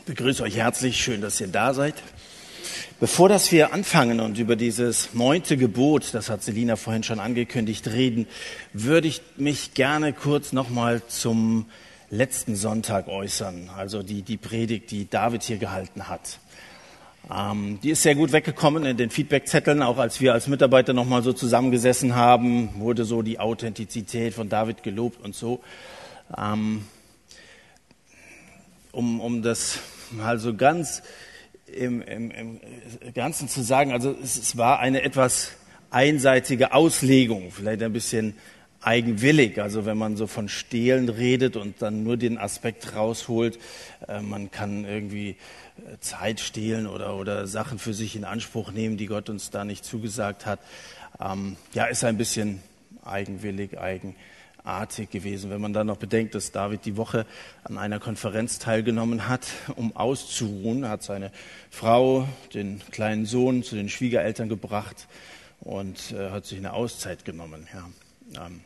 Ich begrüße euch herzlich, schön, dass ihr da seid. Bevor dass wir anfangen und über dieses neunte Gebot, das hat Selina vorhin schon angekündigt, reden, würde ich mich gerne kurz nochmal zum letzten Sonntag äußern, also die, die Predigt, die David hier gehalten hat. Ähm, die ist sehr gut weggekommen in den Feedbackzetteln, auch als wir als Mitarbeiter nochmal so zusammengesessen haben, wurde so die Authentizität von David gelobt und so. Ähm, um, um das mal so ganz im, im, im Ganzen zu sagen, also es, es war eine etwas einseitige Auslegung, vielleicht ein bisschen eigenwillig. Also wenn man so von Stehlen redet und dann nur den Aspekt rausholt, äh, man kann irgendwie äh, Zeit stehlen oder, oder Sachen für sich in Anspruch nehmen, die Gott uns da nicht zugesagt hat. Ähm, ja, ist ein bisschen eigenwillig, eigen artig gewesen, wenn man dann noch bedenkt, dass David die Woche an einer Konferenz teilgenommen hat, um auszuruhen. Er hat seine Frau, den kleinen Sohn zu den Schwiegereltern gebracht und äh, hat sich eine Auszeit genommen. Ja. Ähm,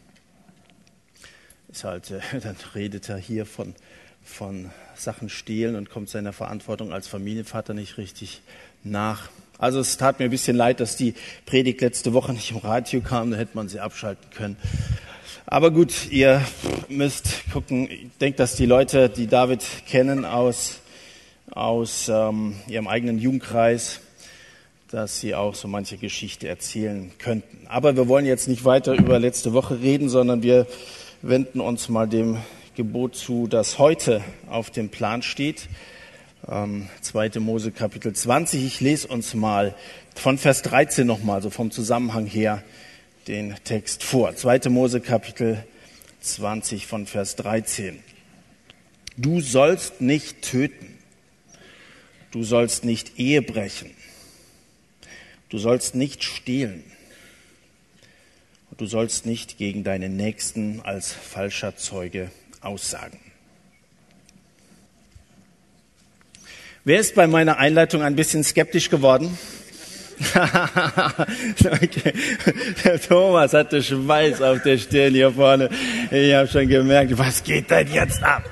ist halt, äh, dann redet er hier von, von Sachen stehlen und kommt seiner Verantwortung als Familienvater nicht richtig nach. Also es tat mir ein bisschen leid, dass die Predigt letzte Woche nicht im Radio kam, da hätte man sie abschalten können. Aber gut, ihr müsst gucken. Ich denke, dass die Leute, die David kennen aus, aus ähm, ihrem eigenen Jugendkreis, dass sie auch so manche Geschichte erzählen könnten. Aber wir wollen jetzt nicht weiter über letzte Woche reden, sondern wir wenden uns mal dem Gebot zu, das heute auf dem Plan steht. Ähm, 2. Mose Kapitel 20. Ich lese uns mal von Vers 13 nochmal, so vom Zusammenhang her den Text vor. 2. Mose Kapitel 20 von Vers 13. Du sollst nicht töten. Du sollst nicht Ehe brechen. Du sollst nicht stehlen. Du sollst nicht gegen deinen Nächsten als falscher Zeuge aussagen. Wer ist bei meiner Einleitung ein bisschen skeptisch geworden? okay. Der Thomas hatte Schweiß auf der Stirn hier vorne. Ich habe schon gemerkt, was geht denn jetzt ab?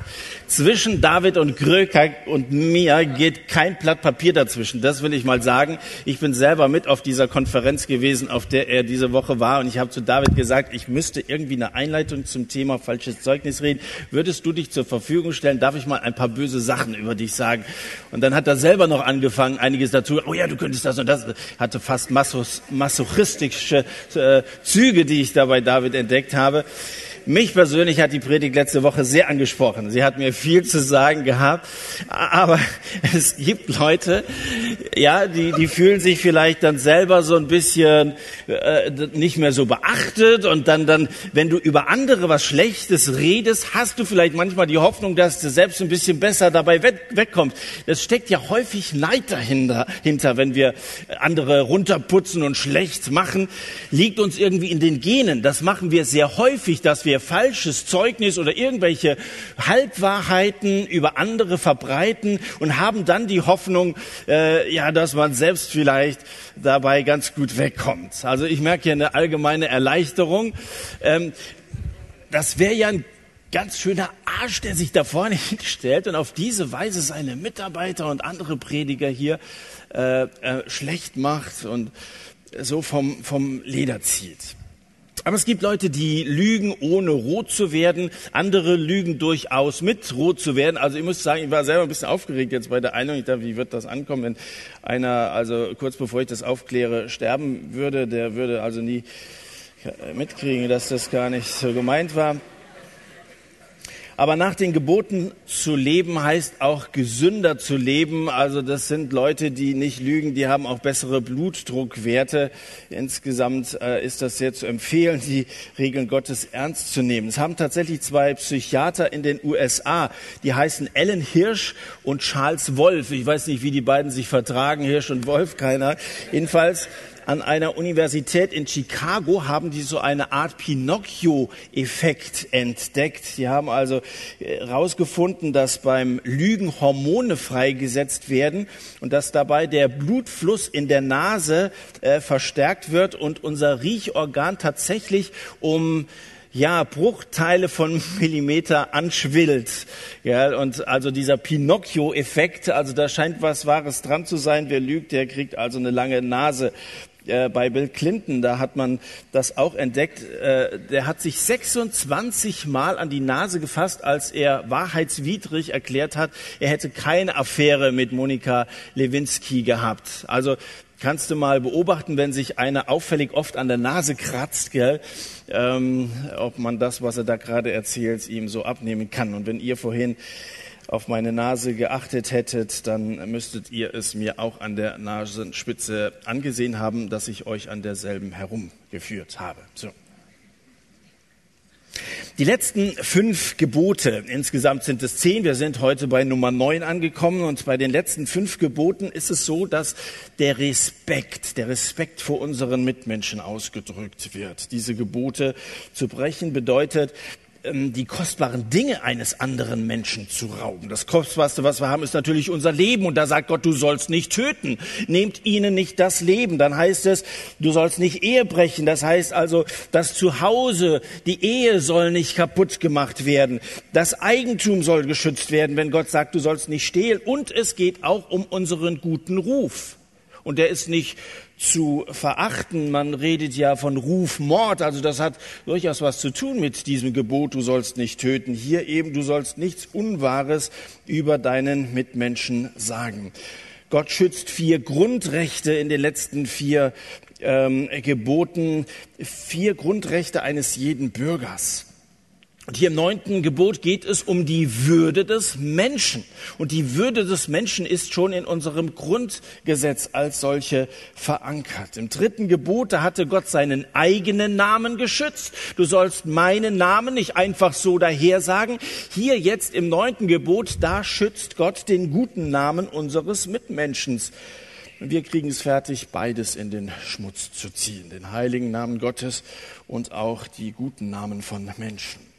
Zwischen David und Gröker und mir geht kein Blatt Papier dazwischen. Das will ich mal sagen. Ich bin selber mit auf dieser Konferenz gewesen, auf der er diese Woche war. Und ich habe zu David gesagt, ich müsste irgendwie eine Einleitung zum Thema falsches Zeugnis reden. Würdest du dich zur Verfügung stellen? Darf ich mal ein paar böse Sachen über dich sagen? Und dann hat er selber noch angefangen, einiges dazu. Oh ja, du könntest das und das. Hatte fast masochistische äh, Züge, die ich da bei David entdeckt habe. Mich persönlich hat die Predigt letzte Woche sehr angesprochen. Sie hat mir viel zu sagen gehabt. Aber es gibt Leute, ja, die, die fühlen sich vielleicht dann selber so ein bisschen äh, nicht mehr so beachtet. Und dann, dann, wenn du über andere was Schlechtes redest, hast du vielleicht manchmal die Hoffnung, dass du selbst ein bisschen besser dabei weg, wegkommst. Das steckt ja häufig Neid dahinter, hinter, wenn wir andere runterputzen und schlecht machen, liegt uns irgendwie in den Genen. Das machen wir sehr häufig, dass wir wir falsches Zeugnis oder irgendwelche Halbwahrheiten über andere verbreiten und haben dann die Hoffnung, äh, ja, dass man selbst vielleicht dabei ganz gut wegkommt. Also ich merke hier eine allgemeine Erleichterung. Ähm, das wäre ja ein ganz schöner Arsch, der sich da vorne hinstellt und auf diese Weise seine Mitarbeiter und andere Prediger hier äh, äh, schlecht macht und so vom, vom Leder zieht. Aber es gibt Leute, die lügen, ohne rot zu werden. Andere lügen durchaus mit rot zu werden. Also ich muss sagen, ich war selber ein bisschen aufgeregt jetzt bei der Einladung. Ich dachte, wie wird das ankommen, wenn einer, also kurz bevor ich das aufkläre, sterben würde. Der würde also nie mitkriegen, dass das gar nicht so gemeint war. Aber nach den Geboten zu leben heißt auch gesünder zu leben. Also das sind Leute, die nicht lügen, die haben auch bessere Blutdruckwerte. Insgesamt äh, ist das sehr zu empfehlen, die Regeln Gottes ernst zu nehmen. Es haben tatsächlich zwei Psychiater in den USA, die heißen Ellen Hirsch und Charles Wolf. Ich weiß nicht, wie die beiden sich vertragen, Hirsch und Wolf, keiner. Jedenfalls an einer Universität in Chicago haben die so eine Art Pinocchio-Effekt entdeckt. Sie haben also herausgefunden, äh, dass beim Lügen Hormone freigesetzt werden und dass dabei der Blutfluss in der Nase äh, verstärkt wird und unser Riechorgan tatsächlich um ja, Bruchteile von Millimeter anschwillt. Ja, und also dieser Pinocchio-Effekt, also da scheint was Wahres dran zu sein. Wer lügt, der kriegt also eine lange Nase. Äh, bei Bill Clinton, da hat man das auch entdeckt. Äh, der hat sich 26 Mal an die Nase gefasst, als er wahrheitswidrig erklärt hat, er hätte keine Affäre mit Monika Lewinsky gehabt. Also kannst du mal beobachten, wenn sich einer auffällig oft an der Nase kratzt, gell, ähm, ob man das, was er da gerade erzählt, ihm so abnehmen kann. Und wenn ihr vorhin auf meine Nase geachtet hättet, dann müsstet ihr es mir auch an der Nasenspitze angesehen haben, dass ich euch an derselben herumgeführt habe. So. Die letzten fünf Gebote, insgesamt sind es zehn, wir sind heute bei Nummer neun angekommen und bei den letzten fünf Geboten ist es so, dass der Respekt, der Respekt vor unseren Mitmenschen ausgedrückt wird. Diese Gebote zu brechen bedeutet, die kostbaren Dinge eines anderen Menschen zu rauben. Das Kostbarste, was wir haben, ist natürlich unser Leben. Und da sagt Gott, du sollst nicht töten. Nehmt ihnen nicht das Leben. Dann heißt es, du sollst nicht Ehe brechen. Das heißt also, das Zuhause, die Ehe soll nicht kaputt gemacht werden. Das Eigentum soll geschützt werden, wenn Gott sagt, du sollst nicht stehlen. Und es geht auch um unseren guten Ruf. Und der ist nicht zu verachten. Man redet ja von Rufmord, also das hat durchaus was zu tun mit diesem Gebot, du sollst nicht töten. Hier eben, du sollst nichts Unwahres über deinen Mitmenschen sagen. Gott schützt vier Grundrechte in den letzten vier ähm, Geboten, vier Grundrechte eines jeden Bürgers. Und hier im neunten Gebot geht es um die Würde des Menschen. Und die Würde des Menschen ist schon in unserem Grundgesetz als solche verankert. Im dritten Gebot, da hatte Gott seinen eigenen Namen geschützt. Du sollst meinen Namen nicht einfach so daher sagen. Hier jetzt im neunten Gebot, da schützt Gott den guten Namen unseres Mitmenschens. Und wir kriegen es fertig, beides in den Schmutz zu ziehen. Den heiligen Namen Gottes und auch die guten Namen von Menschen.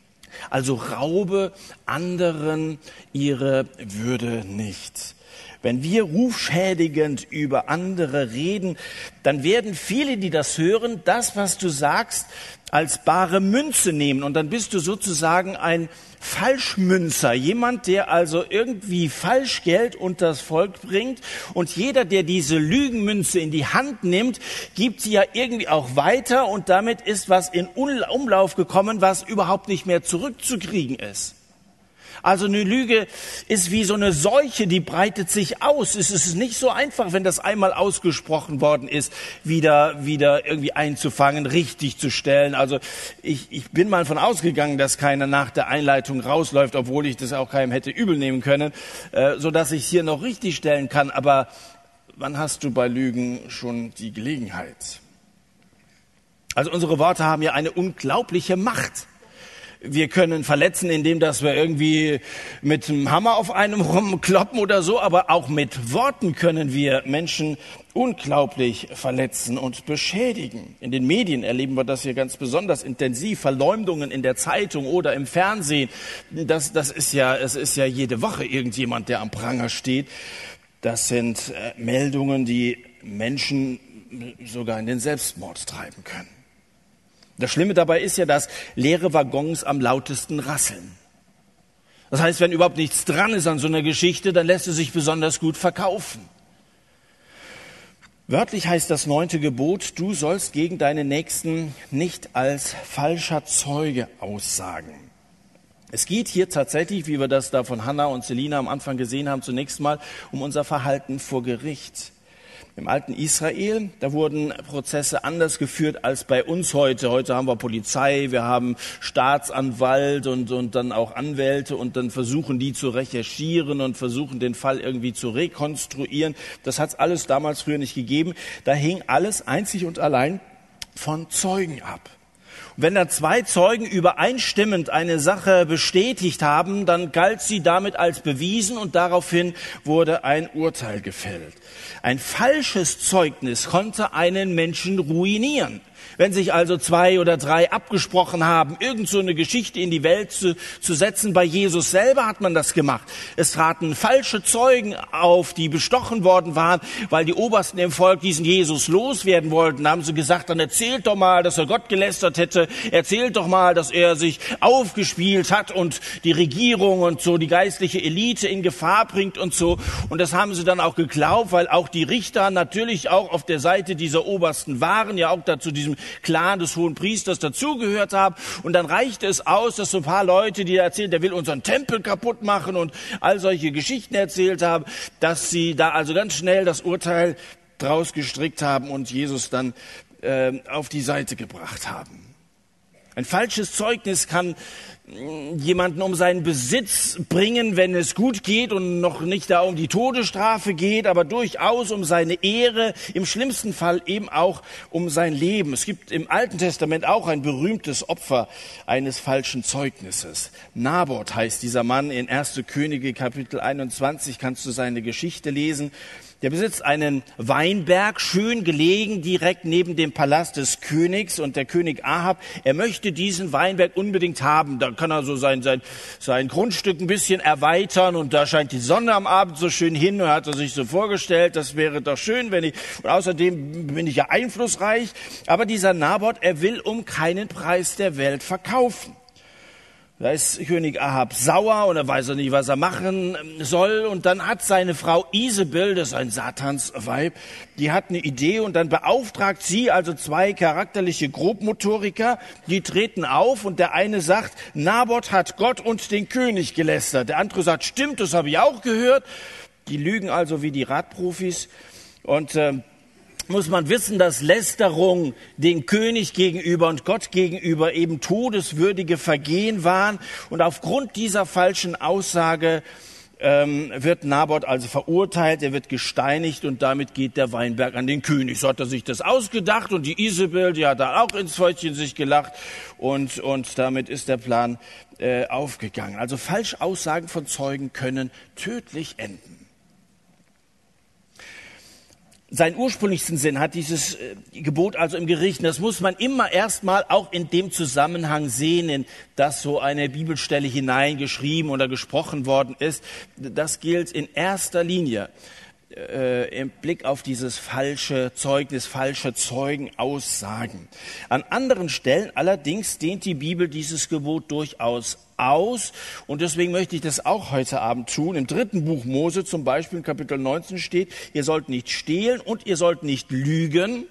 Also raube anderen ihre Würde nicht. Wenn wir rufschädigend über andere reden, dann werden viele, die das hören, das, was du sagst, als bare Münze nehmen. Und dann bist du sozusagen ein Falschmünzer, jemand, der also irgendwie Falschgeld unter das Volk bringt. Und jeder, der diese Lügenmünze in die Hand nimmt, gibt sie ja irgendwie auch weiter. Und damit ist was in Umlauf gekommen, was überhaupt nicht mehr zurückzukriegen ist. Also eine Lüge ist wie so eine Seuche, die breitet sich aus. Es ist nicht so einfach, wenn das einmal ausgesprochen worden ist, wieder, wieder irgendwie einzufangen, richtig zu stellen. Also ich, ich bin mal von ausgegangen, dass keiner nach der Einleitung rausläuft, obwohl ich das auch keinem hätte übel nehmen können, äh, so dass ich es hier noch richtig stellen kann. Aber wann hast du bei Lügen schon die Gelegenheit? Also unsere Worte haben ja eine unglaubliche Macht. Wir können verletzen, indem dass wir irgendwie mit einem Hammer auf einem rumkloppen oder so, aber auch mit Worten können wir Menschen unglaublich verletzen und beschädigen. In den Medien erleben wir das hier ganz besonders intensiv. Verleumdungen in der Zeitung oder im Fernsehen. Das, das ist ja, es ist ja jede Woche irgendjemand, der am Pranger steht. Das sind äh, Meldungen, die Menschen sogar in den Selbstmord treiben können. Das Schlimme dabei ist ja, dass leere Waggons am lautesten rasseln. Das heißt, wenn überhaupt nichts dran ist an so einer Geschichte, dann lässt es sich besonders gut verkaufen. Wörtlich heißt das neunte Gebot, du sollst gegen deine Nächsten nicht als falscher Zeuge aussagen. Es geht hier tatsächlich, wie wir das da von Hannah und Selina am Anfang gesehen haben, zunächst mal um unser Verhalten vor Gericht. Im alten Israel, da wurden Prozesse anders geführt als bei uns heute. Heute haben wir Polizei, wir haben Staatsanwalt und, und dann auch Anwälte und dann versuchen die zu recherchieren und versuchen den Fall irgendwie zu rekonstruieren. Das hat es alles damals früher nicht gegeben. Da hing alles einzig und allein von Zeugen ab. Wenn da zwei Zeugen übereinstimmend eine Sache bestätigt haben, dann galt sie damit als bewiesen und daraufhin wurde ein Urteil gefällt. Ein falsches Zeugnis konnte einen Menschen ruinieren. Wenn sich also zwei oder drei abgesprochen haben, irgend so eine Geschichte in die Welt zu, zu setzen, bei Jesus selber hat man das gemacht. Es traten falsche Zeugen auf, die bestochen worden waren, weil die Obersten im Volk diesen Jesus loswerden wollten. Da haben sie gesagt, dann erzählt doch mal, dass er Gott gelästert hätte. Erzählt doch mal, dass er sich aufgespielt hat und die Regierung und so die geistliche Elite in Gefahr bringt und so. Und das haben sie dann auch geglaubt, weil auch die Richter natürlich auch auf der Seite dieser Obersten waren, ja auch dazu diesem Clan des hohen Priesters dazugehört haben. Und dann reichte es aus, dass so ein paar Leute, die erzählen, der will unseren Tempel kaputt machen und all solche Geschichten erzählt haben, dass sie da also ganz schnell das Urteil draus gestrickt haben und Jesus dann äh, auf die Seite gebracht haben. Ein falsches Zeugnis kann jemanden um seinen Besitz bringen, wenn es gut geht und noch nicht da um die Todesstrafe geht, aber durchaus um seine Ehre, im schlimmsten Fall eben auch um sein Leben. Es gibt im Alten Testament auch ein berühmtes Opfer eines falschen Zeugnisses. Naboth heißt dieser Mann in 1. Könige Kapitel 21, kannst du seine Geschichte lesen. Der besitzt einen Weinberg, schön gelegen, direkt neben dem Palast des Königs. Und der König Ahab, er möchte diesen Weinberg unbedingt haben. Da kann er so sein, sein, sein Grundstück ein bisschen erweitern. Und da scheint die Sonne am Abend so schön hin. Und hat er sich so vorgestellt, das wäre doch schön, wenn ich, und außerdem bin ich ja einflussreich. Aber dieser Naboth, er will um keinen Preis der Welt verkaufen. Da ist König Ahab sauer und er weiß auch nicht, was er machen soll. Und dann hat seine Frau Isabel, das ist ein Satansweib, die hat eine Idee und dann beauftragt sie also zwei charakterliche Grobmotoriker, die treten auf und der eine sagt, Naboth hat Gott und den König gelästert. Der andere sagt, stimmt, das habe ich auch gehört. Die lügen also wie die Radprofis und äh, muss man wissen, dass Lästerung den König gegenüber und Gott gegenüber eben todeswürdige Vergehen waren. Und aufgrund dieser falschen Aussage ähm, wird Naboth also verurteilt, er wird gesteinigt und damit geht der Weinberg an den König. So hat er sich das ausgedacht und die Isabel, die hat da auch ins Fäustchen sich gelacht und, und damit ist der Plan äh, aufgegangen. Also Falschaussagen von Zeugen können tödlich enden seinen ursprünglichsten Sinn hat dieses äh, Gebot also im Gericht. Das muss man immer erstmal auch in dem Zusammenhang sehen, in das so eine Bibelstelle hineingeschrieben oder gesprochen worden ist. Das gilt in erster Linie äh, im Blick auf dieses falsche Zeugnis, falsche Zeugenaussagen. An anderen Stellen allerdings dehnt die Bibel dieses Gebot durchaus aus. Und deswegen möchte ich das auch heute Abend tun. Im dritten Buch Mose zum Beispiel in Kapitel 19 steht, ihr sollt nicht stehlen und ihr sollt nicht lügen.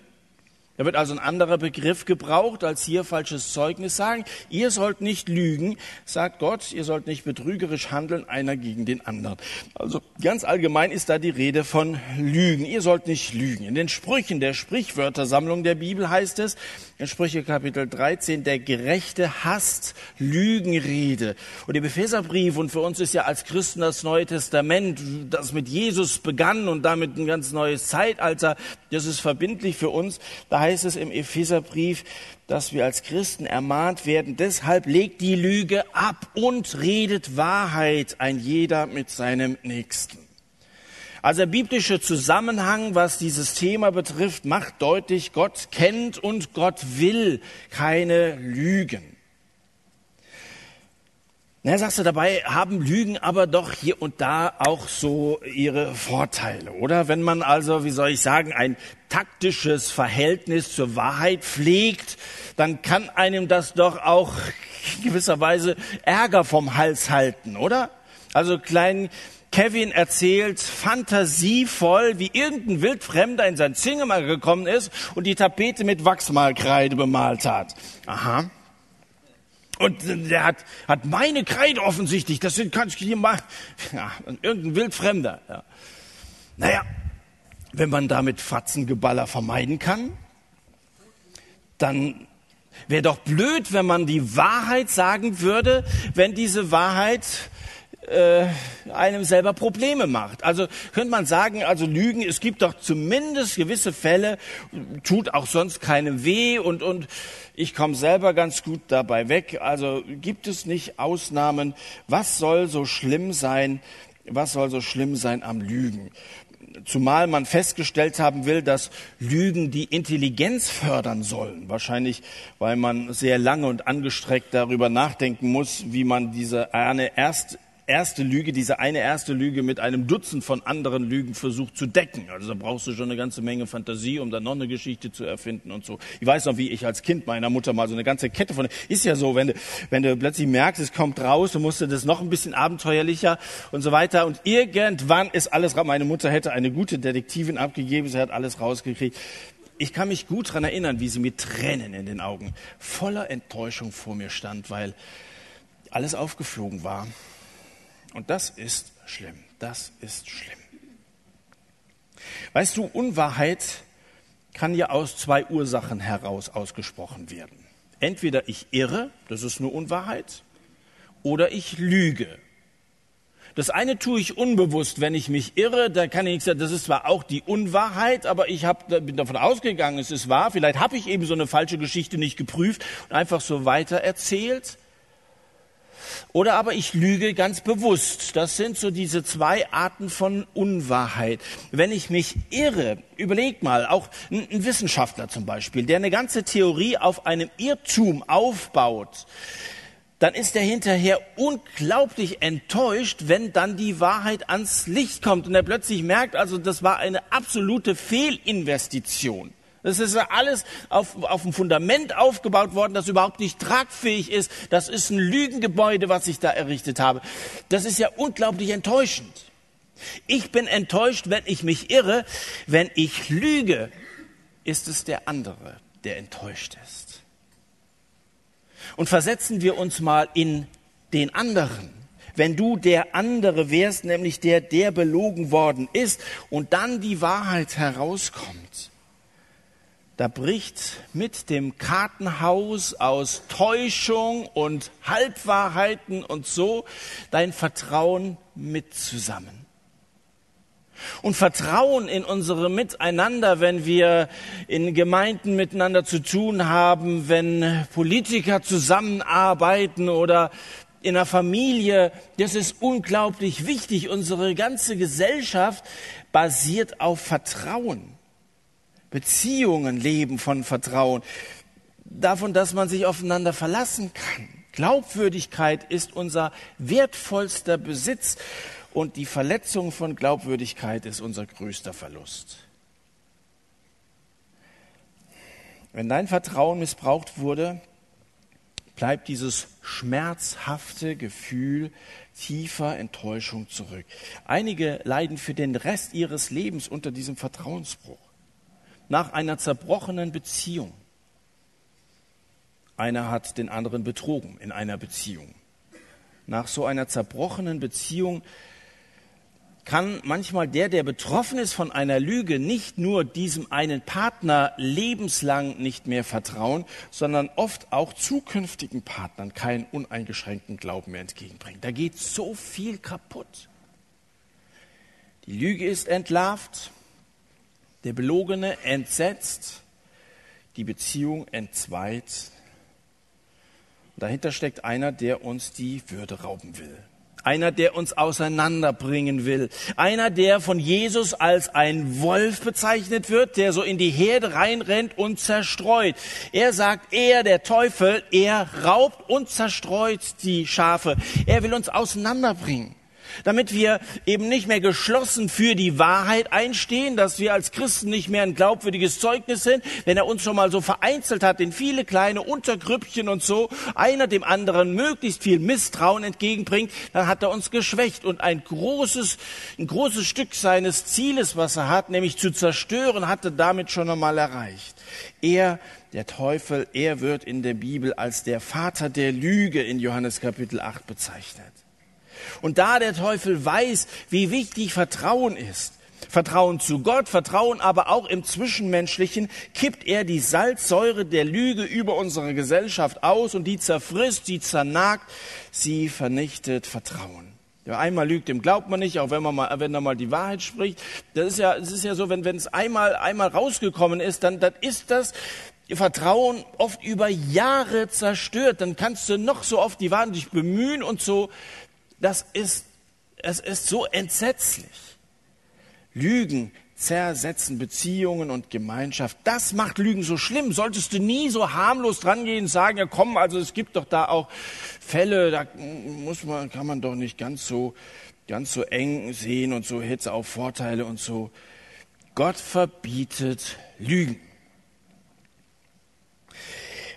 Da wird also ein anderer Begriff gebraucht, als hier falsches Zeugnis sagen. Ihr sollt nicht lügen, sagt Gott, ihr sollt nicht betrügerisch handeln, einer gegen den anderen. Also ganz allgemein ist da die Rede von Lügen. Ihr sollt nicht lügen. In den Sprüchen der Sprichwörtersammlung der Bibel heißt es, in Sprüche Kapitel 13, der Gerechte hasst Lügenrede. Und im Epheserbrief, und für uns ist ja als Christen das Neue Testament, das mit Jesus begann und damit ein ganz neues Zeitalter, das ist verbindlich für uns. Da heißt es im Epheserbrief, dass wir als Christen ermahnt werden, deshalb legt die Lüge ab und redet Wahrheit ein jeder mit seinem Nächsten. Also der biblische Zusammenhang, was dieses Thema betrifft, macht deutlich, Gott kennt und Gott will keine Lügen. Na, sagst du dabei, haben Lügen aber doch hier und da auch so ihre Vorteile, oder? Wenn man also, wie soll ich sagen, ein taktisches Verhältnis zur Wahrheit pflegt, dann kann einem das doch auch in gewisser Weise Ärger vom Hals halten, oder? Also klein Kevin erzählt fantasievoll, wie irgendein Wildfremder in sein Zimmer gekommen ist und die Tapete mit Wachsmalkreide bemalt hat. Aha. Und der hat, hat meine Kreide offensichtlich, das sind, kann ich hier mal, ja, irgendein Wildfremder. Ja. Naja, wenn man damit Fatzengeballer vermeiden kann, dann wäre doch blöd, wenn man die Wahrheit sagen würde, wenn diese Wahrheit äh, einem selber Probleme macht. Also könnte man sagen, also Lügen, es gibt doch zumindest gewisse Fälle, tut auch sonst keinem weh und, und ich komme selber ganz gut dabei weg. Also gibt es nicht Ausnahmen? Was soll so schlimm sein? Was soll so schlimm sein am Lügen? zumal man festgestellt haben will, dass Lügen die Intelligenz fördern sollen. Wahrscheinlich, weil man sehr lange und angestreckt darüber nachdenken muss, wie man diese eine erst erste Lüge, diese eine erste Lüge mit einem Dutzend von anderen Lügen versucht zu decken. Also da brauchst du schon eine ganze Menge Fantasie, um dann noch eine Geschichte zu erfinden und so. Ich weiß noch, wie ich als Kind meiner Mutter mal so eine ganze Kette von, ist ja so, wenn du, wenn du plötzlich merkst, es kommt raus, du musst das noch ein bisschen abenteuerlicher und so weiter. Und irgendwann ist alles raus. Meine Mutter hätte eine gute Detektivin abgegeben, sie hat alles rausgekriegt. Ich kann mich gut daran erinnern, wie sie mit Tränen in den Augen voller Enttäuschung vor mir stand, weil alles aufgeflogen war. Und das ist schlimm. Das ist schlimm. Weißt du, Unwahrheit kann ja aus zwei Ursachen heraus ausgesprochen werden. Entweder ich irre, das ist eine Unwahrheit, oder ich lüge. Das eine tue ich unbewusst, wenn ich mich irre, da kann ich nicht sagen, das ist zwar auch die Unwahrheit, aber ich hab, bin davon ausgegangen, es ist wahr. Vielleicht habe ich eben so eine falsche Geschichte nicht geprüft und einfach so weiter erzählt. Oder aber ich lüge ganz bewusst. Das sind so diese zwei Arten von Unwahrheit. Wenn ich mich irre, überleg mal, auch ein Wissenschaftler zum Beispiel, der eine ganze Theorie auf einem Irrtum aufbaut, dann ist er hinterher unglaublich enttäuscht, wenn dann die Wahrheit ans Licht kommt und er plötzlich merkt, also das war eine absolute Fehlinvestition. Das ist alles auf, auf einem Fundament aufgebaut worden, das überhaupt nicht tragfähig ist. Das ist ein Lügengebäude, was ich da errichtet habe. Das ist ja unglaublich enttäuschend. Ich bin enttäuscht, wenn ich mich irre. Wenn ich lüge, ist es der andere, der enttäuscht ist. Und versetzen wir uns mal in den anderen. Wenn du der andere wärst, nämlich der, der belogen worden ist, und dann die Wahrheit herauskommt, da bricht mit dem Kartenhaus aus Täuschung und Halbwahrheiten und so dein Vertrauen mit zusammen. Und Vertrauen in unsere Miteinander, wenn wir in Gemeinden miteinander zu tun haben, wenn Politiker zusammenarbeiten oder in der Familie, das ist unglaublich wichtig. Unsere ganze Gesellschaft basiert auf Vertrauen. Beziehungen leben von Vertrauen, davon, dass man sich aufeinander verlassen kann. Glaubwürdigkeit ist unser wertvollster Besitz und die Verletzung von Glaubwürdigkeit ist unser größter Verlust. Wenn dein Vertrauen missbraucht wurde, bleibt dieses schmerzhafte Gefühl tiefer Enttäuschung zurück. Einige leiden für den Rest ihres Lebens unter diesem Vertrauensbruch nach einer zerbrochenen Beziehung. Einer hat den anderen betrogen in einer Beziehung. Nach so einer zerbrochenen Beziehung kann manchmal der, der betroffen ist von einer Lüge, nicht nur diesem einen Partner lebenslang nicht mehr vertrauen, sondern oft auch zukünftigen Partnern keinen uneingeschränkten Glauben mehr entgegenbringen. Da geht so viel kaputt. Die Lüge ist entlarvt, der Belogene entsetzt, die Beziehung entzweit. Dahinter steckt einer, der uns die Würde rauben will. Einer, der uns auseinanderbringen will. Einer, der von Jesus als ein Wolf bezeichnet wird, der so in die Herde reinrennt und zerstreut. Er sagt, er, der Teufel, er raubt und zerstreut die Schafe. Er will uns auseinanderbringen damit wir eben nicht mehr geschlossen für die Wahrheit einstehen, dass wir als Christen nicht mehr ein glaubwürdiges Zeugnis sind, wenn er uns schon mal so vereinzelt hat in viele kleine Untergrüppchen und so, einer dem anderen möglichst viel Misstrauen entgegenbringt, dann hat er uns geschwächt und ein großes, ein großes Stück seines Zieles, was er hat, nämlich zu zerstören, hatte damit schon einmal erreicht. Er, der Teufel, er wird in der Bibel als der Vater der Lüge in Johannes Kapitel 8 bezeichnet. Und da der Teufel weiß, wie wichtig Vertrauen ist, Vertrauen zu Gott, Vertrauen aber auch im Zwischenmenschlichen, kippt er die Salzsäure der Lüge über unsere Gesellschaft aus und die zerfrisst, sie zernagt, sie vernichtet Vertrauen. Wer einmal lügt, dem glaubt man nicht, auch wenn man mal, wenn er mal die Wahrheit spricht. Das ist ja, es ist ja so, wenn, wenn es einmal, einmal rausgekommen ist, dann, dann ist das Vertrauen oft über Jahre zerstört. Dann kannst du noch so oft die Wahrheit dich bemühen und so das ist, es ist so entsetzlich. Lügen zersetzen Beziehungen und Gemeinschaft. Das macht Lügen so schlimm. Solltest du nie so harmlos drangehen und sagen, ja komm, also es gibt doch da auch Fälle, da muss man, kann man doch nicht ganz so, ganz so eng sehen und so Hitze auf Vorteile und so. Gott verbietet Lügen.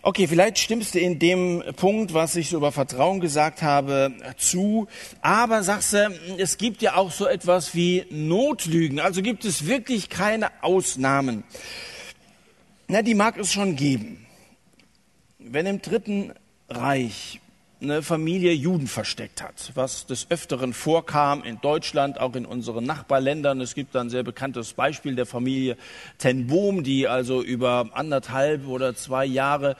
Okay, vielleicht stimmst du in dem Punkt, was ich so über Vertrauen gesagt habe, zu. Aber sagst du, es gibt ja auch so etwas wie Notlügen. Also gibt es wirklich keine Ausnahmen. Na, die mag es schon geben. Wenn im Dritten Reich eine Familie Juden versteckt hat, was des Öfteren vorkam in Deutschland, auch in unseren Nachbarländern. Es gibt ein sehr bekanntes Beispiel der Familie Ten Boom, die also über anderthalb oder zwei Jahre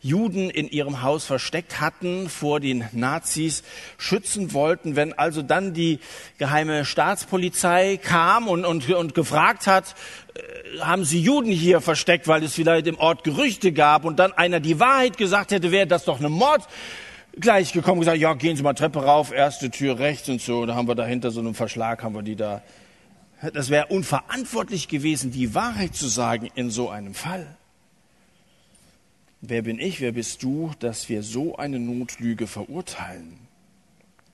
Juden in ihrem Haus versteckt hatten, vor den Nazis schützen wollten. Wenn also dann die geheime Staatspolizei kam und, und, und gefragt hat, äh, haben sie Juden hier versteckt, weil es vielleicht im Ort Gerüchte gab und dann einer die Wahrheit gesagt hätte, wäre das doch eine Mord gleich gekommen und gesagt, ja, gehen Sie mal Treppe rauf, erste Tür rechts und so. Da haben wir dahinter so einen Verschlag, haben wir die da. Das wäre unverantwortlich gewesen, die Wahrheit zu sagen in so einem Fall. Wer bin ich, wer bist du, dass wir so eine Notlüge verurteilen?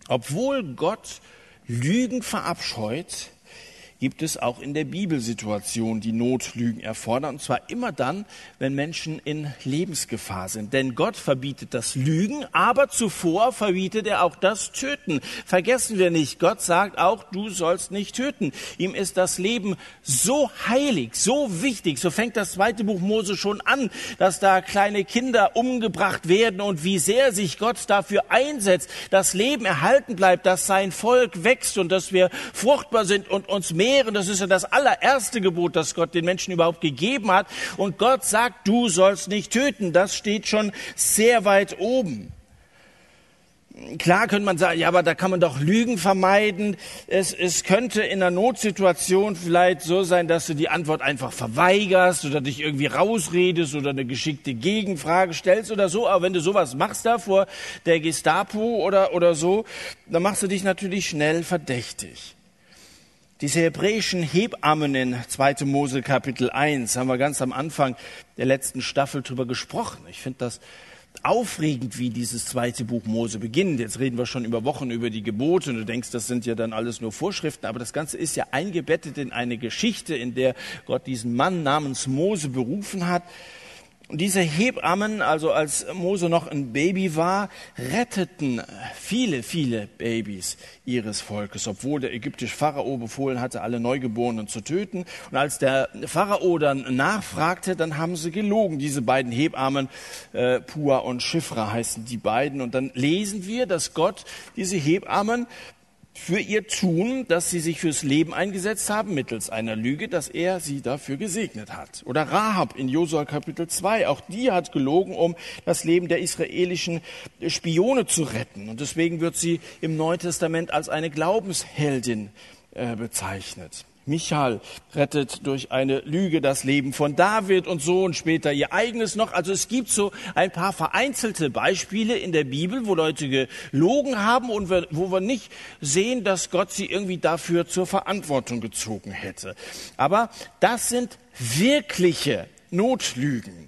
Obwohl Gott Lügen verabscheut, gibt es auch in der Bibel Situationen, die Notlügen erfordern. Und zwar immer dann, wenn Menschen in Lebensgefahr sind. Denn Gott verbietet das Lügen, aber zuvor verbietet er auch das Töten. Vergessen wir nicht, Gott sagt auch, du sollst nicht töten. Ihm ist das Leben so heilig, so wichtig. So fängt das zweite Buch Mose schon an, dass da kleine Kinder umgebracht werden und wie sehr sich Gott dafür einsetzt, dass Leben erhalten bleibt, dass sein Volk wächst und dass wir fruchtbar sind und uns mehr mehren. Das ist ja das allererste Gebot, das Gott den Menschen überhaupt gegeben hat. Und Gott sagt, du sollst nicht töten. Das steht schon sehr weit oben. Klar könnte man sagen, ja, aber da kann man doch Lügen vermeiden. Es, es könnte in einer Notsituation vielleicht so sein, dass du die Antwort einfach verweigerst oder dich irgendwie rausredest oder eine geschickte Gegenfrage stellst oder so. Aber wenn du sowas machst da vor der Gestapo oder, oder so, dann machst du dich natürlich schnell verdächtig. Diese hebräischen Hebammen in 2. Mose Kapitel 1 haben wir ganz am Anfang der letzten Staffel drüber gesprochen. Ich finde das aufregend, wie dieses zweite Buch Mose beginnt. Jetzt reden wir schon über Wochen über die Gebote und du denkst, das sind ja dann alles nur Vorschriften, aber das Ganze ist ja eingebettet in eine Geschichte, in der Gott diesen Mann namens Mose berufen hat, und diese Hebammen, also als Mose noch ein Baby war, retteten viele, viele Babys ihres Volkes, obwohl der ägyptische Pharao befohlen hatte, alle Neugeborenen zu töten. Und als der Pharao dann nachfragte, dann haben sie gelogen. Diese beiden Hebammen, äh, Pua und Schifra heißen die beiden. Und dann lesen wir, dass Gott diese Hebammen für ihr Tun, dass sie sich fürs Leben eingesetzt haben, mittels einer Lüge, dass er sie dafür gesegnet hat. Oder Rahab in Josua Kapitel 2, auch die hat gelogen, um das Leben der israelischen Spione zu retten. Und deswegen wird sie im Neuen Testament als eine Glaubensheldin äh, bezeichnet. Michael rettet durch eine Lüge das Leben von David und so und später ihr eigenes noch. Also es gibt so ein paar vereinzelte Beispiele in der Bibel, wo Leute gelogen haben und wo wir nicht sehen, dass Gott sie irgendwie dafür zur Verantwortung gezogen hätte. Aber das sind wirkliche Notlügen.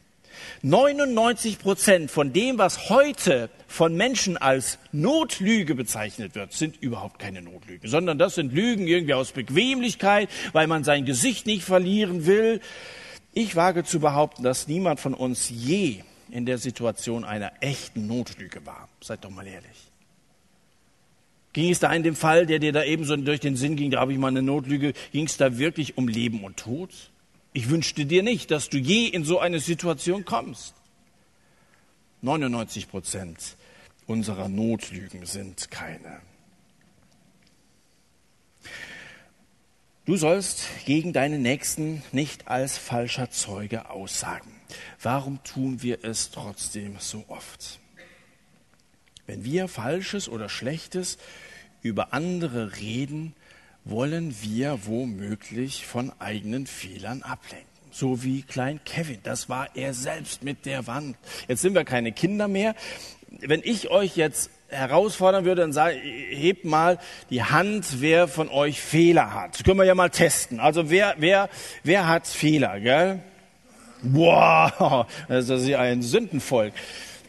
99 Prozent von dem, was heute von Menschen als Notlüge bezeichnet wird, sind überhaupt keine Notlügen, sondern das sind Lügen irgendwie aus Bequemlichkeit, weil man sein Gesicht nicht verlieren will. Ich wage zu behaupten, dass niemand von uns je in der Situation einer echten Notlüge war. Seid doch mal ehrlich. Ging es da in dem Fall, der dir da eben so durch den Sinn ging, da habe ich mal eine Notlüge, ging es da wirklich um Leben und Tod? Ich wünschte dir nicht, dass du je in so eine Situation kommst. 99 Prozent unserer Notlügen sind keine. Du sollst gegen deinen Nächsten nicht als falscher Zeuge aussagen. Warum tun wir es trotzdem so oft? Wenn wir Falsches oder Schlechtes über andere reden, wollen wir womöglich von eigenen Fehlern ablenken. So wie Klein Kevin. Das war er selbst mit der Wand. Jetzt sind wir keine Kinder mehr. Wenn ich euch jetzt herausfordern würde, dann sag, hebt mal die Hand, wer von euch Fehler hat. Das können wir ja mal testen. Also wer, wer, wer hat Fehler, gell? Boah, das ist ja ein Sündenvolk.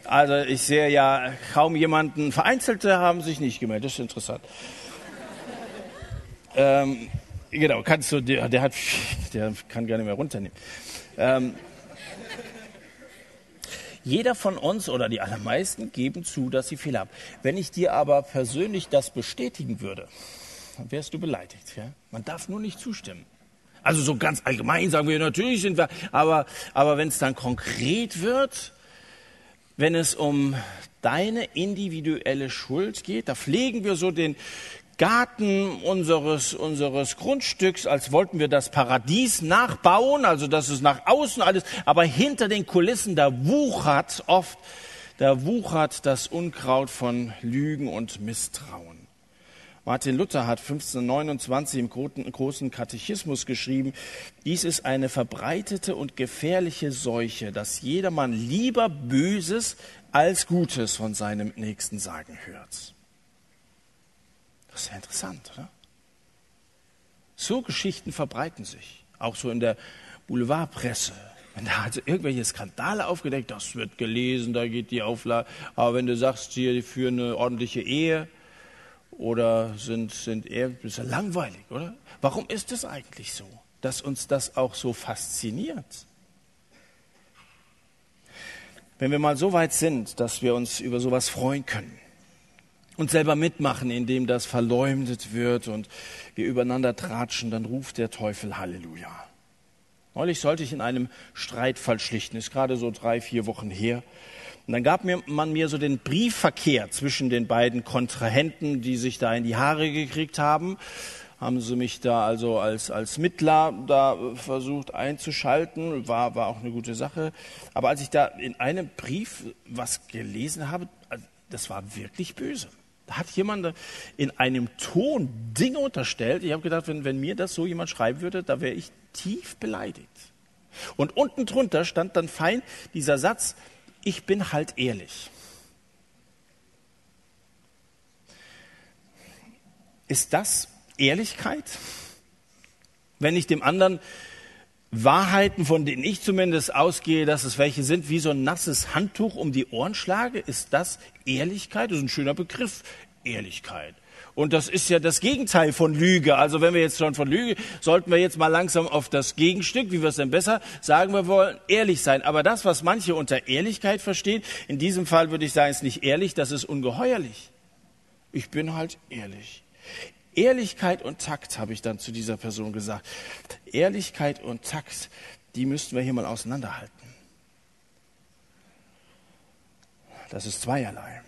Also ich sehe ja kaum jemanden, Vereinzelte haben sich nicht gemeldet, das ist interessant. Ähm, genau, kannst du, der, der hat, der kann gar nicht mehr runternehmen. Ähm, jeder von uns oder die allermeisten geben zu, dass sie Fehler haben. Wenn ich dir aber persönlich das bestätigen würde, dann wärst du beleidigt. Ja? Man darf nur nicht zustimmen. Also so ganz allgemein sagen wir, natürlich sind wir, aber, aber wenn es dann konkret wird, wenn es um deine individuelle Schuld geht, da pflegen wir so den, Garten unseres, unseres Grundstücks, als wollten wir das Paradies nachbauen, also dass es nach außen alles, aber hinter den Kulissen, da wuchert oft, da wuchert das Unkraut von Lügen und Misstrauen. Martin Luther hat 1529 im großen Katechismus geschrieben, dies ist eine verbreitete und gefährliche Seuche, dass jedermann lieber Böses als Gutes von seinem Nächsten sagen hört. Das ist ja interessant, oder? So Geschichten verbreiten sich, auch so in der Boulevardpresse. Wenn da also irgendwelche Skandale aufgedeckt, das wird gelesen, da geht die Auflage. Aber wenn du sagst, hier für eine ordentliche Ehe oder sind, sind eher, ist ja langweilig, oder? Warum ist es eigentlich so, dass uns das auch so fasziniert? Wenn wir mal so weit sind, dass wir uns über sowas freuen können, und selber mitmachen, indem das verleumdet wird und wir übereinander tratschen, dann ruft der Teufel Halleluja. Neulich sollte ich in einem Streitfall schlichten, ist gerade so drei, vier Wochen her. Und dann gab mir, man mir so den Briefverkehr zwischen den beiden Kontrahenten, die sich da in die Haare gekriegt haben. Haben sie mich da also als, als Mittler da versucht einzuschalten, war, war auch eine gute Sache. Aber als ich da in einem Brief was gelesen habe, das war wirklich böse. Da hat jemand in einem Ton Dinge unterstellt. Ich habe gedacht, wenn, wenn mir das so jemand schreiben würde, da wäre ich tief beleidigt. Und unten drunter stand dann fein dieser Satz, ich bin halt ehrlich. Ist das Ehrlichkeit? Wenn ich dem anderen Wahrheiten, von denen ich zumindest ausgehe, dass es welche sind, wie so ein nasses Handtuch um die Ohren schlage? Ist das Ehrlichkeit? Das ist ein schöner Begriff, Ehrlichkeit. Und das ist ja das Gegenteil von Lüge. Also wenn wir jetzt schon von Lüge, sollten wir jetzt mal langsam auf das Gegenstück, wie wir es denn besser sagen, wir wollen ehrlich sein. Aber das, was manche unter Ehrlichkeit verstehen, in diesem Fall würde ich sagen, ist nicht ehrlich, das ist ungeheuerlich. Ich bin halt ehrlich. Ehrlichkeit und Takt, habe ich dann zu dieser Person gesagt. Ehrlichkeit und Takt, die müssten wir hier mal auseinanderhalten. Das ist zweierlei.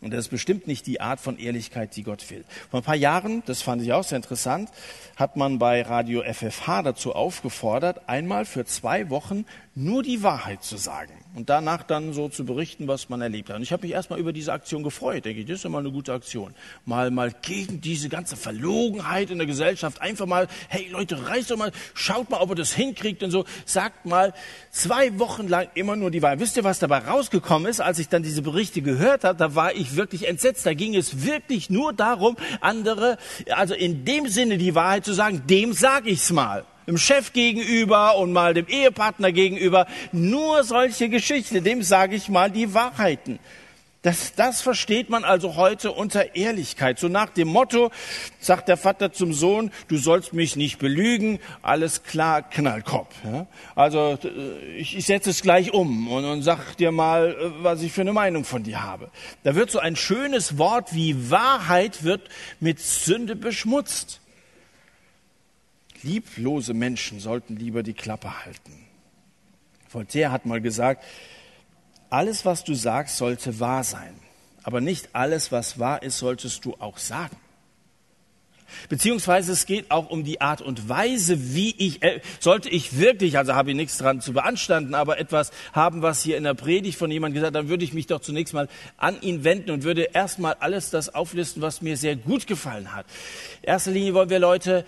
Und das ist bestimmt nicht die Art von Ehrlichkeit, die Gott will. Vor ein paar Jahren, das fand ich auch sehr interessant, hat man bei Radio FFH dazu aufgefordert, einmal für zwei Wochen nur die Wahrheit zu sagen und danach dann so zu berichten, was man erlebt hat. Und ich habe mich erstmal über diese Aktion gefreut. Denke ich, das ist ja mal eine gute Aktion. Mal, mal gegen diese ganze Verlogenheit in der Gesellschaft einfach mal, hey Leute, reißt doch mal, schaut mal, ob ihr das hinkriegt und so. Sagt mal zwei Wochen lang immer nur die Wahrheit. Wisst ihr, was dabei rausgekommen ist, als ich dann diese Berichte gehört habe? Da war ich wirklich entsetzt. Da ging es wirklich nur darum, andere, also in dem Sinne die Wahrheit zu sagen, dem sage ich's mal dem Chef gegenüber und mal dem Ehepartner gegenüber. Nur solche Geschichten, dem sage ich mal die Wahrheiten. Das, das versteht man also heute unter Ehrlichkeit. So nach dem Motto, sagt der Vater zum Sohn, du sollst mich nicht belügen, alles klar, Knallkopf. Ja? Also äh, ich, ich setze es gleich um und, und sag dir mal, äh, was ich für eine Meinung von dir habe. Da wird so ein schönes Wort wie Wahrheit wird mit Sünde beschmutzt. Lieblose Menschen sollten lieber die Klappe halten. Voltaire hat mal gesagt, alles, was du sagst, sollte wahr sein. Aber nicht alles, was wahr ist, solltest du auch sagen. Beziehungsweise es geht auch um die Art und Weise, wie ich, äh, sollte ich wirklich, also habe ich nichts dran zu beanstanden, aber etwas haben, was hier in der Predigt von jemandem gesagt, dann würde ich mich doch zunächst mal an ihn wenden und würde erstmal alles das auflisten, was mir sehr gut gefallen hat. In erster Linie wollen wir Leute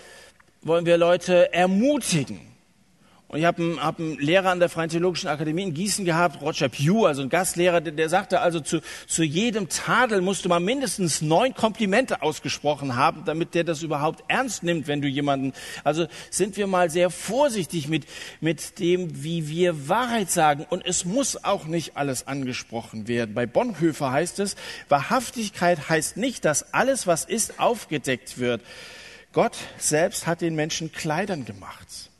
wollen wir Leute ermutigen Und ich habe einen, hab einen Lehrer an der Freien Theologischen Akademie in Gießen gehabt, Roger Pugh, also ein Gastlehrer, der, der sagte also, zu, zu jedem Tadel musste man mindestens neun Komplimente ausgesprochen haben, damit der das überhaupt ernst nimmt, wenn du jemanden, also sind wir mal sehr vorsichtig mit, mit dem, wie wir Wahrheit sagen. Und es muss auch nicht alles angesprochen werden. Bei Bonhoeffer heißt es, Wahrhaftigkeit heißt nicht, dass alles, was ist, aufgedeckt wird. Gott selbst hat den Menschen Kleidern gemacht.